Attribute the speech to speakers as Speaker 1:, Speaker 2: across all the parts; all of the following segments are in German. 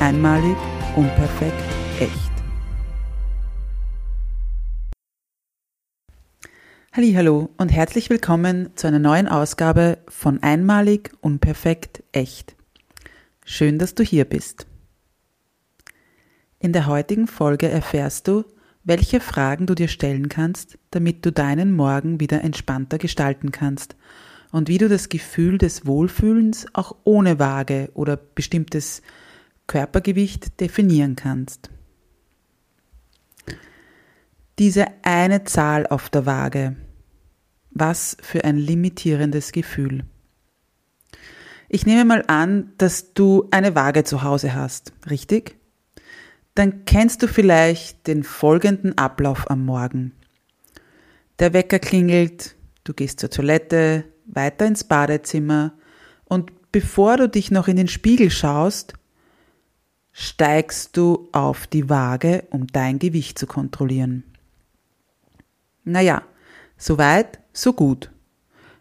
Speaker 1: Einmalig, unperfekt, echt. Hallo und herzlich willkommen zu einer neuen Ausgabe von Einmalig, unperfekt, echt. Schön, dass du hier bist. In der heutigen Folge erfährst du, welche Fragen du dir stellen kannst, damit du deinen Morgen wieder entspannter gestalten kannst und wie du das Gefühl des Wohlfühlens auch ohne Waage oder bestimmtes Körpergewicht definieren kannst. Diese eine Zahl auf der Waage. Was für ein limitierendes Gefühl. Ich nehme mal an, dass du eine Waage zu Hause hast, richtig? Dann kennst du vielleicht den folgenden Ablauf am Morgen. Der Wecker klingelt, du gehst zur Toilette, weiter ins Badezimmer und bevor du dich noch in den Spiegel schaust, steigst du auf die Waage, um dein Gewicht zu kontrollieren. Naja, so weit, so gut.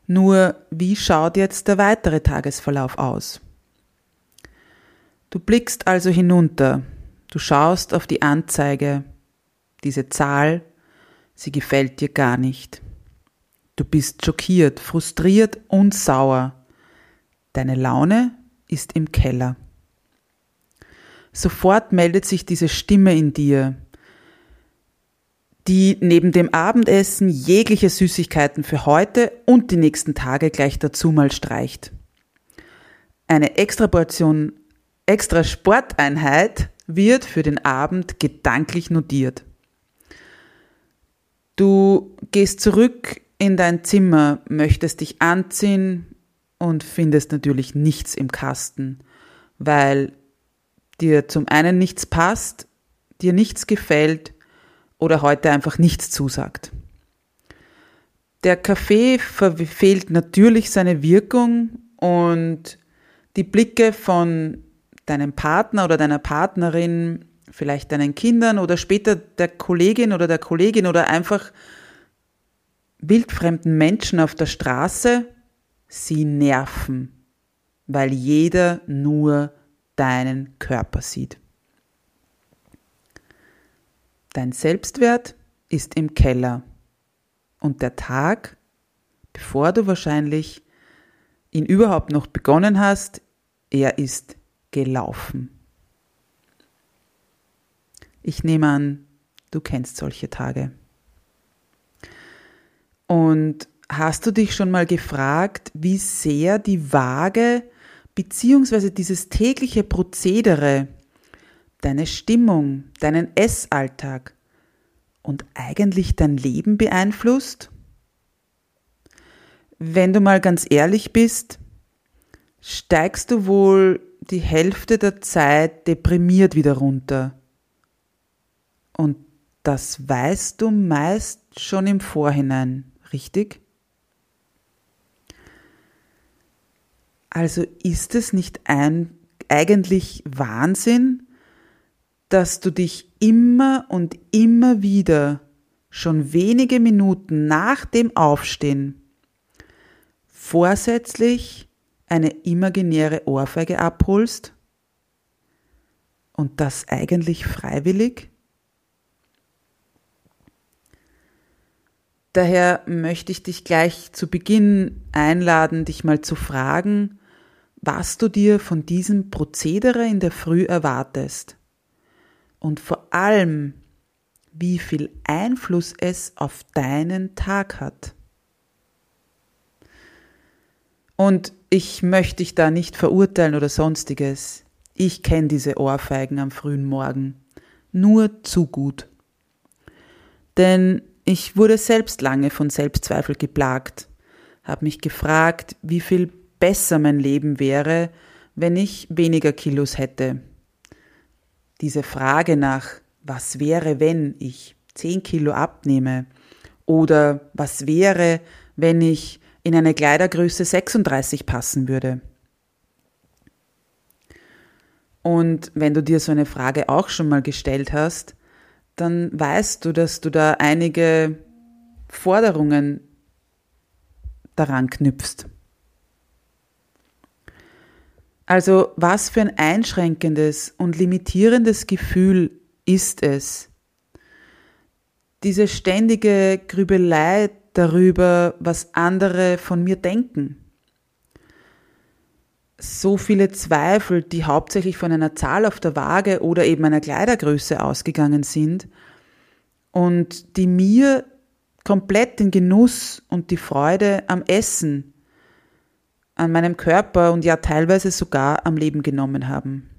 Speaker 1: Nur, wie schaut jetzt der weitere Tagesverlauf aus? Du blickst also hinunter, du schaust auf die Anzeige, diese Zahl, sie gefällt dir gar nicht. Du bist schockiert, frustriert und sauer. Deine Laune ist im Keller. Sofort meldet sich diese Stimme in dir, die neben dem Abendessen jegliche Süßigkeiten für heute und die nächsten Tage gleich dazu mal streicht. Eine extra Portion, extra Sporteinheit wird für den Abend gedanklich notiert. Du gehst zurück in dein Zimmer, möchtest dich anziehen und findest natürlich nichts im Kasten, weil dir zum einen nichts passt, dir nichts gefällt oder heute einfach nichts zusagt. Der Kaffee verfehlt natürlich seine Wirkung und die Blicke von deinem Partner oder deiner Partnerin, vielleicht deinen Kindern oder später der Kollegin oder der Kollegin oder einfach wildfremden Menschen auf der Straße, sie nerven, weil jeder nur deinen Körper sieht. Dein Selbstwert ist im Keller und der Tag, bevor du wahrscheinlich ihn überhaupt noch begonnen hast, er ist gelaufen. Ich nehme an, du kennst solche Tage. Und hast du dich schon mal gefragt, wie sehr die Waage beziehungsweise dieses tägliche Prozedere, deine Stimmung, deinen Essalltag und eigentlich dein Leben beeinflusst? Wenn du mal ganz ehrlich bist, steigst du wohl die Hälfte der Zeit deprimiert wieder runter. Und das weißt du meist schon im Vorhinein, richtig? Also ist es nicht ein, eigentlich Wahnsinn, dass du dich immer und immer wieder schon wenige Minuten nach dem Aufstehen vorsätzlich eine imaginäre Ohrfeige abholst? Und das eigentlich freiwillig? Daher möchte ich dich gleich zu Beginn einladen, dich mal zu fragen, was du dir von diesem Prozedere in der Früh erwartest. und vor allem, wie viel Einfluss es auf deinen Tag hat. Und ich möchte dich da nicht verurteilen oder sonstiges. Ich kenne diese Ohrfeigen am frühen Morgen nur zu gut. Denn ich wurde selbst lange von Selbstzweifel geplagt, habe mich gefragt, wie viel besser mein Leben wäre, wenn ich weniger Kilos hätte. Diese Frage nach, was wäre, wenn ich 10 Kilo abnehme oder was wäre, wenn ich in eine Kleidergröße 36 passen würde. Und wenn du dir so eine Frage auch schon mal gestellt hast, dann weißt du, dass du da einige Forderungen daran knüpfst. Also was für ein einschränkendes und limitierendes Gefühl ist es, diese ständige Grübelei darüber, was andere von mir denken. So viele Zweifel, die hauptsächlich von einer Zahl auf der Waage oder eben einer Kleidergröße ausgegangen sind und die mir komplett den Genuss und die Freude am Essen an meinem Körper und ja teilweise sogar am Leben genommen haben.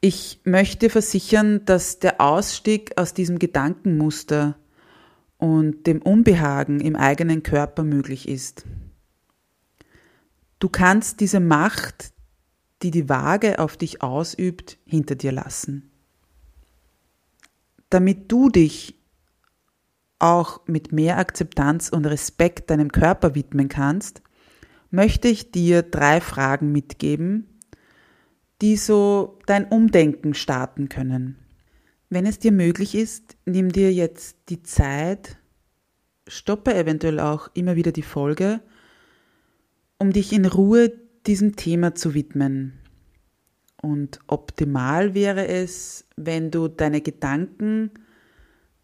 Speaker 1: Ich möchte versichern, dass der Ausstieg aus diesem Gedankenmuster und dem Unbehagen im eigenen Körper möglich ist. Du kannst diese Macht, die die Waage auf dich ausübt, hinter dir lassen. Damit du dich auch mit mehr Akzeptanz und Respekt deinem Körper widmen kannst, möchte ich dir drei Fragen mitgeben, die so dein Umdenken starten können. Wenn es dir möglich ist, nimm dir jetzt die Zeit, stoppe eventuell auch immer wieder die Folge, um dich in Ruhe diesem Thema zu widmen. Und optimal wäre es, wenn du deine Gedanken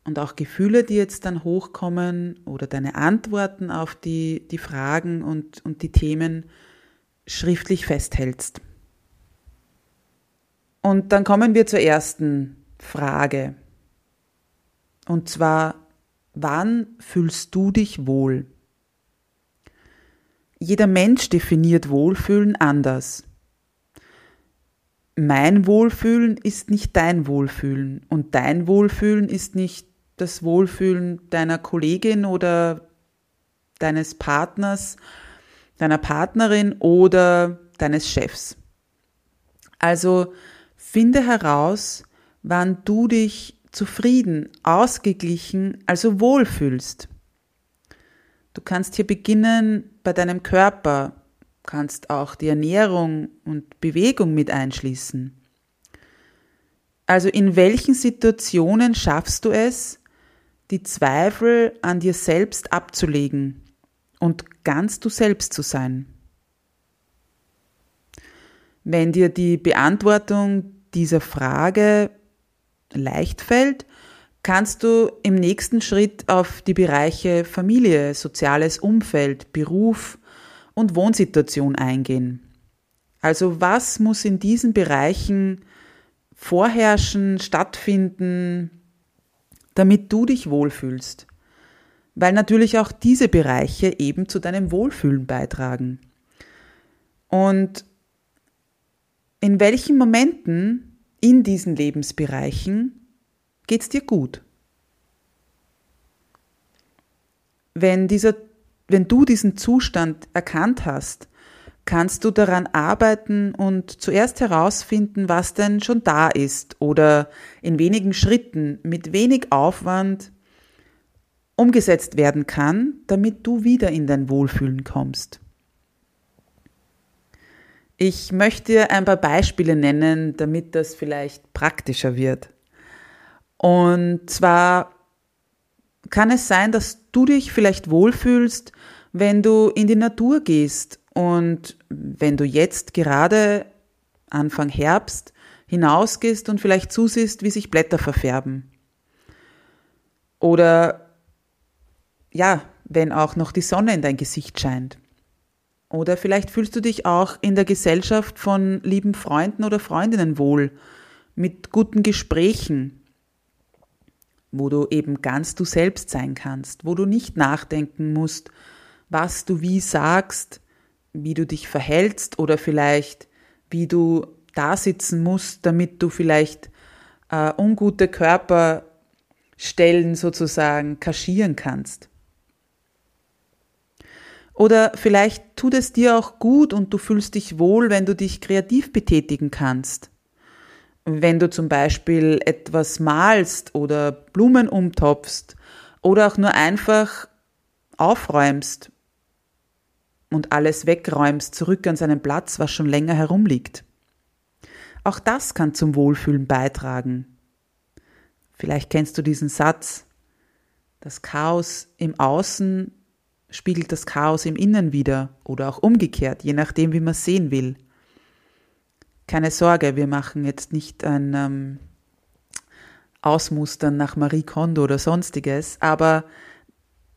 Speaker 1: und auch Gefühle, die jetzt dann hochkommen oder deine Antworten auf die, die Fragen und, und die Themen schriftlich festhältst. Und dann kommen wir zur ersten Frage. Und zwar, wann fühlst du dich wohl? Jeder Mensch definiert Wohlfühlen anders. Mein Wohlfühlen ist nicht dein Wohlfühlen und dein Wohlfühlen ist nicht das Wohlfühlen deiner Kollegin oder deines Partners, deiner Partnerin oder deines Chefs. Also finde heraus, wann du dich zufrieden, ausgeglichen, also wohlfühlst. Du kannst hier beginnen bei deinem Körper, kannst auch die Ernährung und Bewegung mit einschließen. Also in welchen Situationen schaffst du es, die Zweifel an dir selbst abzulegen und ganz du selbst zu sein. Wenn dir die Beantwortung dieser Frage leicht fällt, kannst du im nächsten Schritt auf die Bereiche Familie, soziales Umfeld, Beruf und Wohnsituation eingehen. Also was muss in diesen Bereichen vorherrschen, stattfinden, damit du dich wohlfühlst. Weil natürlich auch diese Bereiche eben zu deinem Wohlfühlen beitragen. Und in welchen Momenten in diesen Lebensbereichen geht es dir gut? Wenn, dieser, wenn du diesen Zustand erkannt hast, kannst du daran arbeiten und zuerst herausfinden, was denn schon da ist oder in wenigen Schritten mit wenig Aufwand umgesetzt werden kann, damit du wieder in dein Wohlfühlen kommst. Ich möchte dir ein paar Beispiele nennen, damit das vielleicht praktischer wird. Und zwar kann es sein, dass du dich vielleicht wohlfühlst, wenn du in die Natur gehst und wenn du jetzt gerade Anfang Herbst hinausgehst und vielleicht zusiehst, wie sich Blätter verfärben. Oder ja, wenn auch noch die Sonne in dein Gesicht scheint. Oder vielleicht fühlst du dich auch in der Gesellschaft von lieben Freunden oder Freundinnen wohl, mit guten Gesprächen, wo du eben ganz du selbst sein kannst, wo du nicht nachdenken musst, was du wie sagst, wie du dich verhältst oder vielleicht wie du da sitzen musst, damit du vielleicht äh, ungute Körperstellen sozusagen kaschieren kannst. Oder vielleicht tut es dir auch gut und du fühlst dich wohl, wenn du dich kreativ betätigen kannst. Wenn du zum Beispiel etwas malst oder Blumen umtopfst oder auch nur einfach aufräumst und alles wegräumst, zurück an seinen Platz, was schon länger herumliegt. Auch das kann zum Wohlfühlen beitragen. Vielleicht kennst du diesen Satz, das Chaos im Außen spiegelt das Chaos im Innen wieder oder auch umgekehrt, je nachdem, wie man es sehen will. Keine Sorge, wir machen jetzt nicht ein ähm, Ausmustern nach Marie Kondo oder sonstiges, aber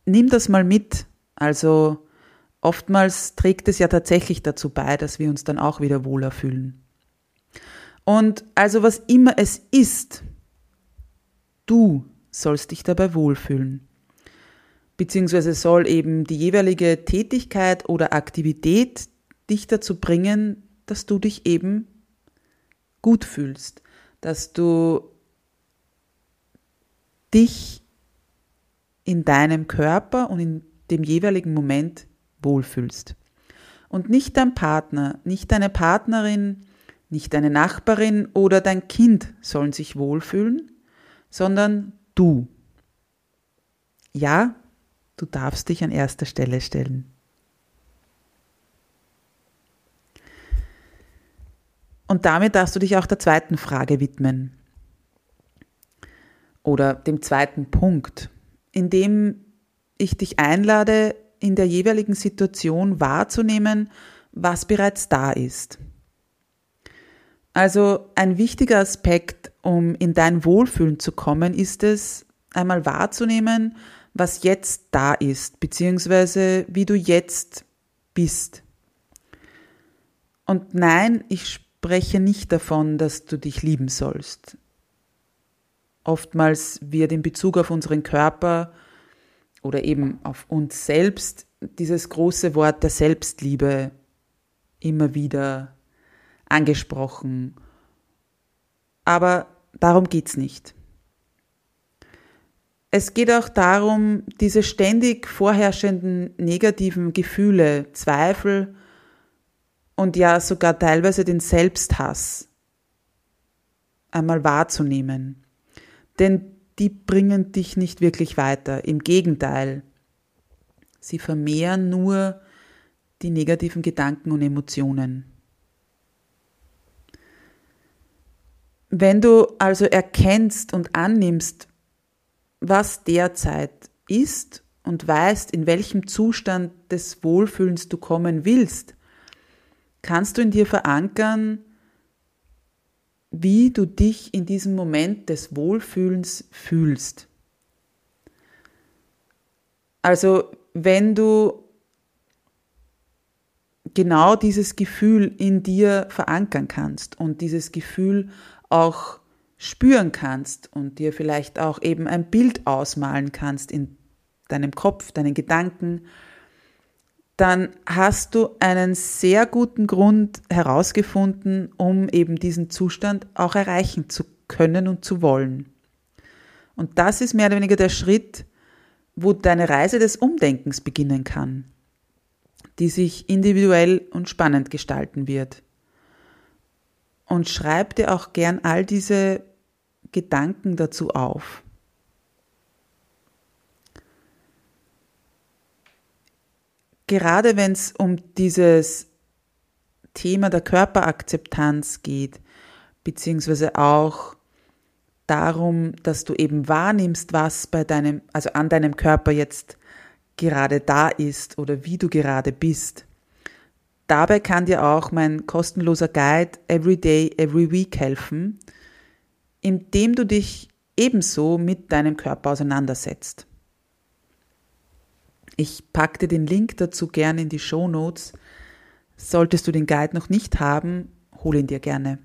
Speaker 1: nimm das mal mit. Also oftmals trägt es ja tatsächlich dazu bei, dass wir uns dann auch wieder wohler fühlen. Und also was immer es ist, du sollst dich dabei wohlfühlen beziehungsweise soll eben die jeweilige Tätigkeit oder Aktivität dich dazu bringen, dass du dich eben gut fühlst, dass du dich in deinem Körper und in dem jeweiligen Moment wohlfühlst. Und nicht dein Partner, nicht deine Partnerin, nicht deine Nachbarin oder dein Kind sollen sich wohlfühlen, sondern du. Ja, Du darfst dich an erster Stelle stellen. Und damit darfst du dich auch der zweiten Frage widmen. Oder dem zweiten Punkt, in dem ich dich einlade, in der jeweiligen Situation wahrzunehmen, was bereits da ist. Also ein wichtiger Aspekt, um in dein Wohlfühlen zu kommen, ist es, einmal wahrzunehmen, was jetzt da ist, beziehungsweise wie du jetzt bist. Und nein, ich spreche nicht davon, dass du dich lieben sollst. Oftmals wird in Bezug auf unseren Körper oder eben auf uns selbst dieses große Wort der Selbstliebe immer wieder angesprochen. Aber darum geht's nicht. Es geht auch darum, diese ständig vorherrschenden negativen Gefühle, Zweifel und ja sogar teilweise den Selbsthass einmal wahrzunehmen. Denn die bringen dich nicht wirklich weiter. Im Gegenteil, sie vermehren nur die negativen Gedanken und Emotionen. Wenn du also erkennst und annimmst, was derzeit ist und weißt, in welchem Zustand des Wohlfühlens du kommen willst, kannst du in dir verankern, wie du dich in diesem Moment des Wohlfühlens fühlst. Also wenn du genau dieses Gefühl in dir verankern kannst und dieses Gefühl auch spüren kannst und dir vielleicht auch eben ein Bild ausmalen kannst in deinem Kopf, deinen Gedanken, dann hast du einen sehr guten Grund herausgefunden, um eben diesen Zustand auch erreichen zu können und zu wollen. Und das ist mehr oder weniger der Schritt, wo deine Reise des Umdenkens beginnen kann, die sich individuell und spannend gestalten wird. Und schreib dir auch gern all diese Gedanken dazu auf. Gerade wenn es um dieses Thema der Körperakzeptanz geht, beziehungsweise auch darum, dass du eben wahrnimmst, was bei deinem, also an deinem Körper jetzt gerade da ist oder wie du gerade bist. Dabei kann dir auch mein kostenloser Guide Every Day, Every Week helfen, indem du dich ebenso mit deinem Körper auseinandersetzt. Ich packte den Link dazu gerne in die Show Notes. Solltest du den Guide noch nicht haben, hol ihn dir gerne.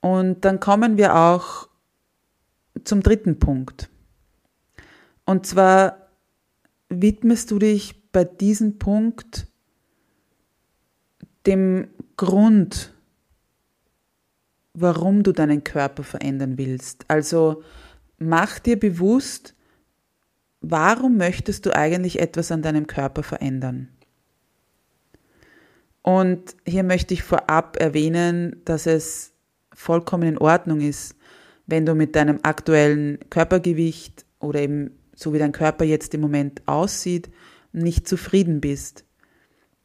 Speaker 1: Und dann kommen wir auch zum dritten Punkt. Und zwar widmest du dich bei diesem Punkt dem Grund, warum du deinen Körper verändern willst. Also mach dir bewusst, warum möchtest du eigentlich etwas an deinem Körper verändern? Und hier möchte ich vorab erwähnen, dass es vollkommen in Ordnung ist, wenn du mit deinem aktuellen Körpergewicht oder eben so wie dein Körper jetzt im Moment aussieht, nicht zufrieden bist.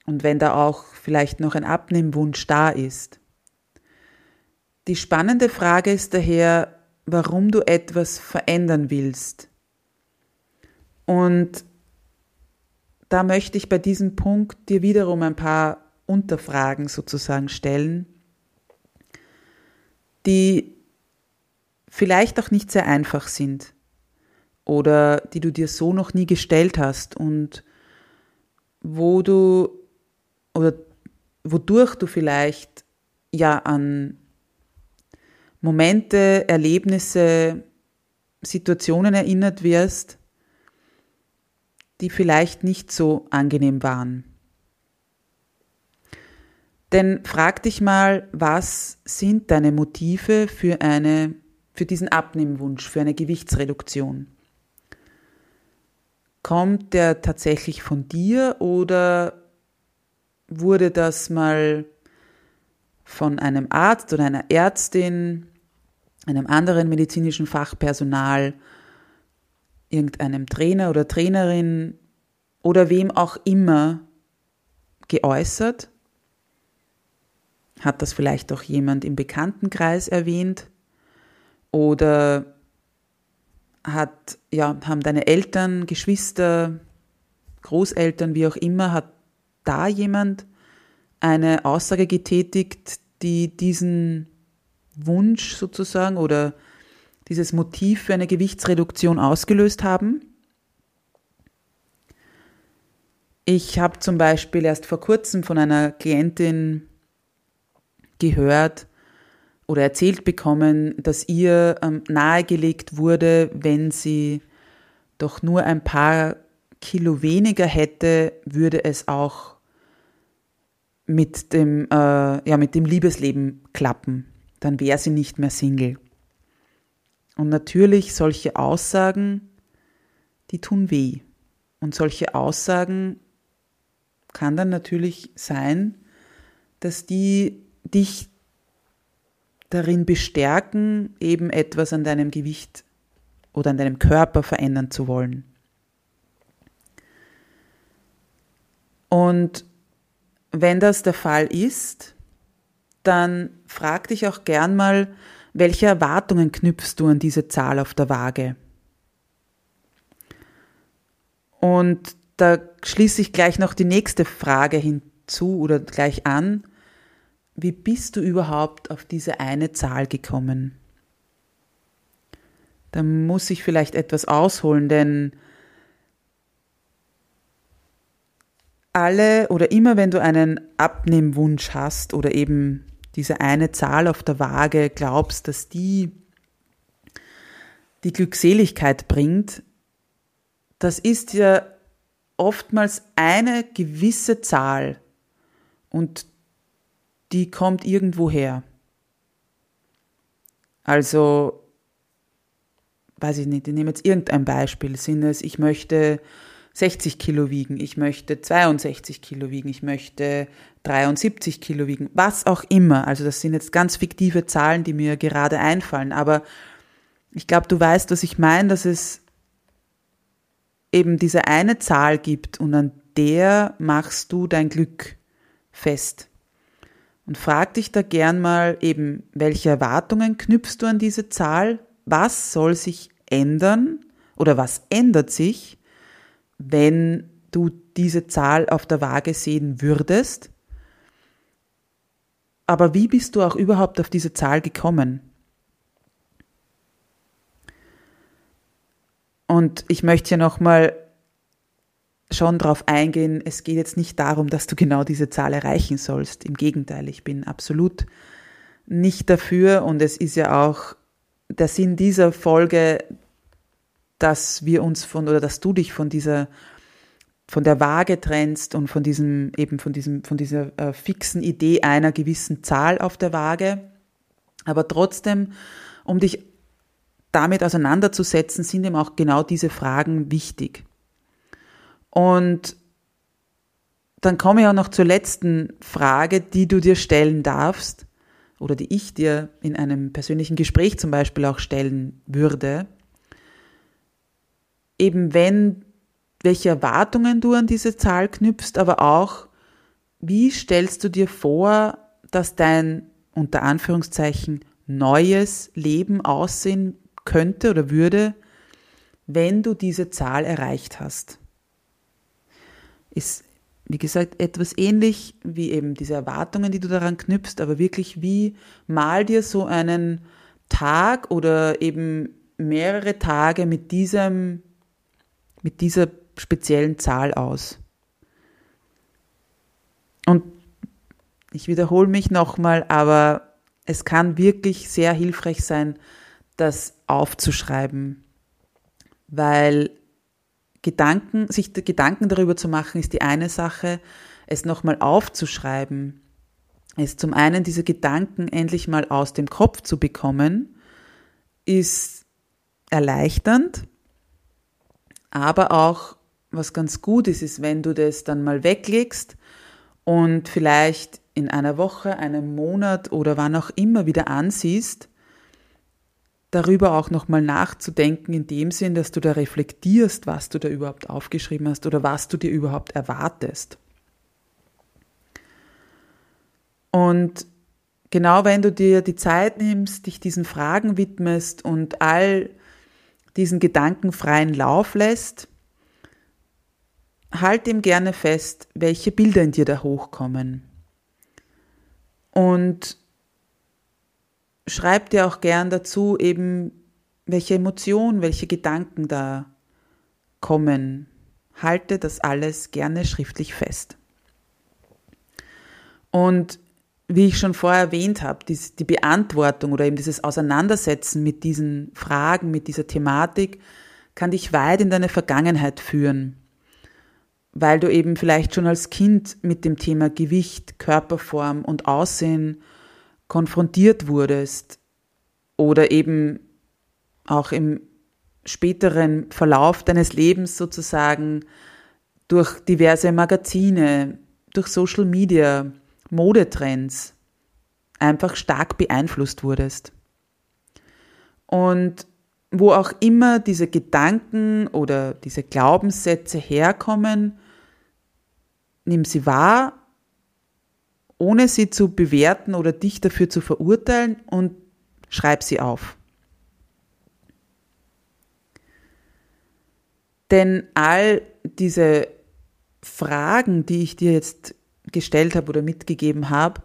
Speaker 1: Und wenn da auch vielleicht noch ein Abnehmwunsch da ist. Die spannende Frage ist daher, warum du etwas verändern willst. Und da möchte ich bei diesem Punkt dir wiederum ein paar Unterfragen sozusagen stellen, die vielleicht auch nicht sehr einfach sind oder die du dir so noch nie gestellt hast und wo du oder wodurch du vielleicht ja an Momente, Erlebnisse, Situationen erinnert wirst, die vielleicht nicht so angenehm waren. Denn frag dich mal, was sind deine Motive für eine, für diesen Abnehmwunsch, für eine Gewichtsreduktion? Kommt der tatsächlich von dir oder wurde das mal von einem Arzt oder einer Ärztin, einem anderen medizinischen Fachpersonal, irgendeinem Trainer oder Trainerin oder wem auch immer geäußert? Hat das vielleicht auch jemand im Bekanntenkreis erwähnt? Oder hat, ja, haben deine Eltern, Geschwister, Großeltern, wie auch immer, hat da jemand eine Aussage getätigt, die diesen Wunsch sozusagen oder dieses Motiv für eine Gewichtsreduktion ausgelöst haben? Ich habe zum Beispiel erst vor kurzem von einer Klientin gehört oder erzählt bekommen, dass ihr ähm, nahegelegt wurde, wenn sie doch nur ein paar Kilo weniger hätte, würde es auch mit dem, äh, ja, mit dem Liebesleben klappen. Dann wäre sie nicht mehr Single. Und natürlich solche Aussagen, die tun weh. Und solche Aussagen kann dann natürlich sein, dass die dich darin bestärken, eben etwas an deinem Gewicht oder an deinem Körper verändern zu wollen. Und wenn das der Fall ist, dann frag dich auch gern mal, welche Erwartungen knüpfst du an diese Zahl auf der Waage? Und da schließe ich gleich noch die nächste Frage hinzu oder gleich an wie bist du überhaupt auf diese eine Zahl gekommen? Da muss ich vielleicht etwas ausholen, denn alle oder immer wenn du einen Abnehmwunsch hast oder eben diese eine Zahl auf der Waage glaubst, dass die die Glückseligkeit bringt, das ist ja oftmals eine gewisse Zahl und die kommt irgendwo her. Also, weiß ich nicht, ich nehme jetzt irgendein Beispiel. Sind ich möchte 60 Kilo wiegen, ich möchte 62 Kilo wiegen, ich möchte 73 Kilo wiegen, was auch immer. Also das sind jetzt ganz fiktive Zahlen, die mir gerade einfallen. Aber ich glaube, du weißt, was ich meine, dass es eben diese eine Zahl gibt und an der machst du dein Glück fest. Und frag dich da gern mal eben, welche Erwartungen knüpfst du an diese Zahl? Was soll sich ändern oder was ändert sich, wenn du diese Zahl auf der Waage sehen würdest? Aber wie bist du auch überhaupt auf diese Zahl gekommen? Und ich möchte hier nochmal schon darauf eingehen, es geht jetzt nicht darum, dass du genau diese Zahl erreichen sollst. Im Gegenteil, ich bin absolut nicht dafür und es ist ja auch der Sinn dieser Folge, dass wir uns von oder dass du dich von dieser von der Waage trennst und von diesem eben von diesem von dieser äh, fixen Idee einer gewissen Zahl auf der Waage, aber trotzdem um dich damit auseinanderzusetzen, sind eben auch genau diese Fragen wichtig. Und dann komme ich auch noch zur letzten Frage, die du dir stellen darfst oder die ich dir in einem persönlichen Gespräch zum Beispiel auch stellen würde. Eben wenn, welche Erwartungen du an diese Zahl knüpfst, aber auch, wie stellst du dir vor, dass dein unter Anführungszeichen neues Leben aussehen könnte oder würde, wenn du diese Zahl erreicht hast? Ist wie gesagt, etwas ähnlich wie eben diese Erwartungen, die du daran knüpfst, aber wirklich wie mal dir so einen Tag oder eben mehrere Tage mit diesem, mit dieser speziellen Zahl aus. Und ich wiederhole mich nochmal, aber es kann wirklich sehr hilfreich sein, das aufzuschreiben, weil Gedanken, sich Gedanken darüber zu machen, ist die eine Sache. Es nochmal aufzuschreiben, ist zum einen diese Gedanken endlich mal aus dem Kopf zu bekommen, ist erleichternd, aber auch was ganz gut ist, ist, wenn du das dann mal weglegst und vielleicht in einer Woche, einem Monat oder wann auch immer wieder ansiehst darüber auch nochmal nachzudenken, in dem Sinn, dass du da reflektierst, was du da überhaupt aufgeschrieben hast oder was du dir überhaupt erwartest. Und genau wenn du dir die Zeit nimmst, dich diesen Fragen widmest und all diesen Gedanken freien Lauf lässt, halt ihm gerne fest, welche Bilder in dir da hochkommen. Und schreib dir auch gern dazu eben, welche Emotionen, welche Gedanken da kommen. Halte das alles gerne schriftlich fest. Und wie ich schon vorher erwähnt habe, die, die Beantwortung oder eben dieses Auseinandersetzen mit diesen Fragen, mit dieser Thematik, kann dich weit in deine Vergangenheit führen, weil du eben vielleicht schon als Kind mit dem Thema Gewicht, Körperform und Aussehen konfrontiert wurdest oder eben auch im späteren Verlauf deines Lebens sozusagen durch diverse Magazine, durch Social Media, Modetrends einfach stark beeinflusst wurdest. Und wo auch immer diese Gedanken oder diese Glaubenssätze herkommen, nimm sie wahr ohne sie zu bewerten oder dich dafür zu verurteilen und schreib sie auf. Denn all diese Fragen, die ich dir jetzt gestellt habe oder mitgegeben habe,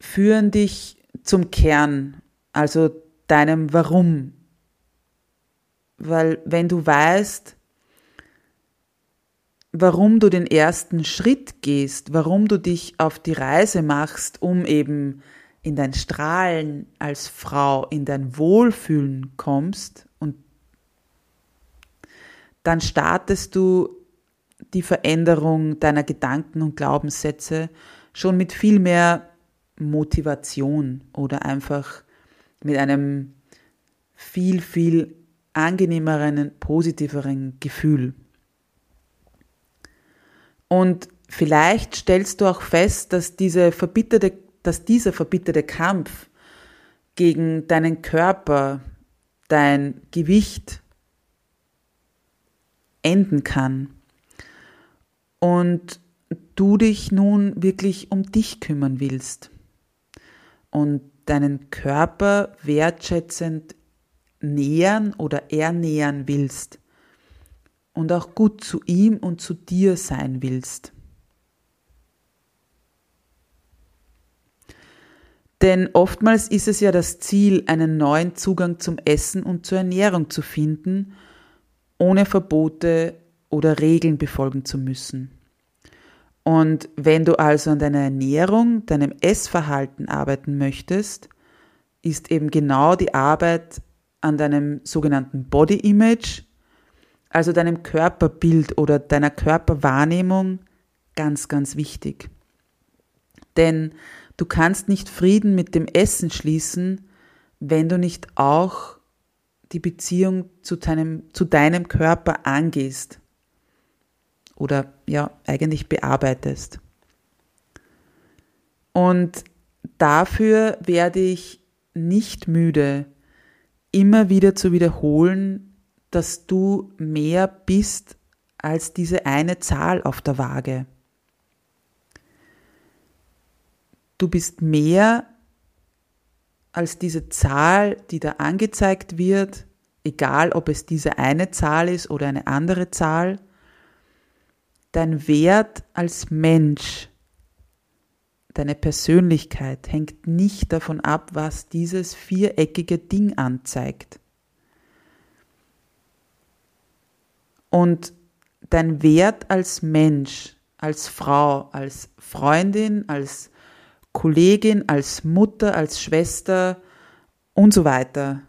Speaker 1: führen dich zum Kern, also deinem Warum. Weil wenn du weißt, warum du den ersten Schritt gehst, warum du dich auf die Reise machst, um eben in dein Strahlen als Frau, in dein Wohlfühlen kommst und dann startest du die Veränderung deiner Gedanken und Glaubenssätze schon mit viel mehr Motivation oder einfach mit einem viel, viel angenehmeren, positiveren Gefühl. Und vielleicht stellst du auch fest, dass, diese verbitterte, dass dieser verbitterte Kampf gegen deinen Körper, dein Gewicht enden kann. Und du dich nun wirklich um dich kümmern willst und deinen Körper wertschätzend nähern oder ernähren willst und auch gut zu ihm und zu dir sein willst. Denn oftmals ist es ja das Ziel, einen neuen Zugang zum Essen und zur Ernährung zu finden, ohne Verbote oder Regeln befolgen zu müssen. Und wenn du also an deiner Ernährung, deinem Essverhalten arbeiten möchtest, ist eben genau die Arbeit an deinem sogenannten Body Image, also deinem Körperbild oder deiner Körperwahrnehmung, ganz, ganz wichtig. Denn du kannst nicht Frieden mit dem Essen schließen, wenn du nicht auch die Beziehung zu deinem, zu deinem Körper angehst oder ja, eigentlich bearbeitest. Und dafür werde ich nicht müde, immer wieder zu wiederholen, dass du mehr bist als diese eine Zahl auf der Waage. Du bist mehr als diese Zahl, die da angezeigt wird, egal ob es diese eine Zahl ist oder eine andere Zahl. Dein Wert als Mensch, deine Persönlichkeit hängt nicht davon ab, was dieses viereckige Ding anzeigt. Und dein Wert als Mensch, als Frau, als Freundin, als Kollegin, als Mutter, als Schwester und so weiter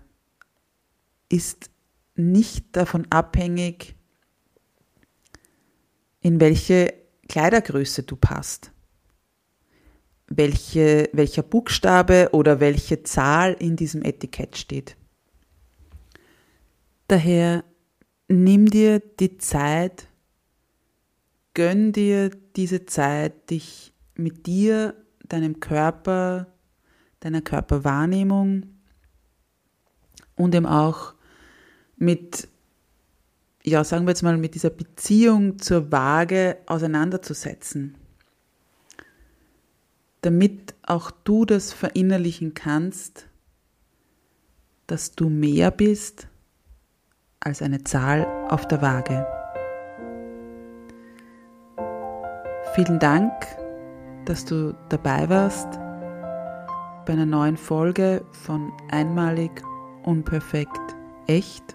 Speaker 1: ist nicht davon abhängig, in welche Kleidergröße du passt, welche, welcher Buchstabe oder welche Zahl in diesem Etikett steht. Daher nimm dir die Zeit, gönn dir diese Zeit, dich mit dir deinem Körper, deiner Körperwahrnehmung und eben auch mit, ja, sagen wir jetzt mal, mit dieser Beziehung zur Waage auseinanderzusetzen, damit auch du das verinnerlichen kannst, dass du mehr bist als eine Zahl auf der Waage. Vielen Dank dass du dabei warst bei einer neuen Folge von Einmalig, Unperfekt, Echt.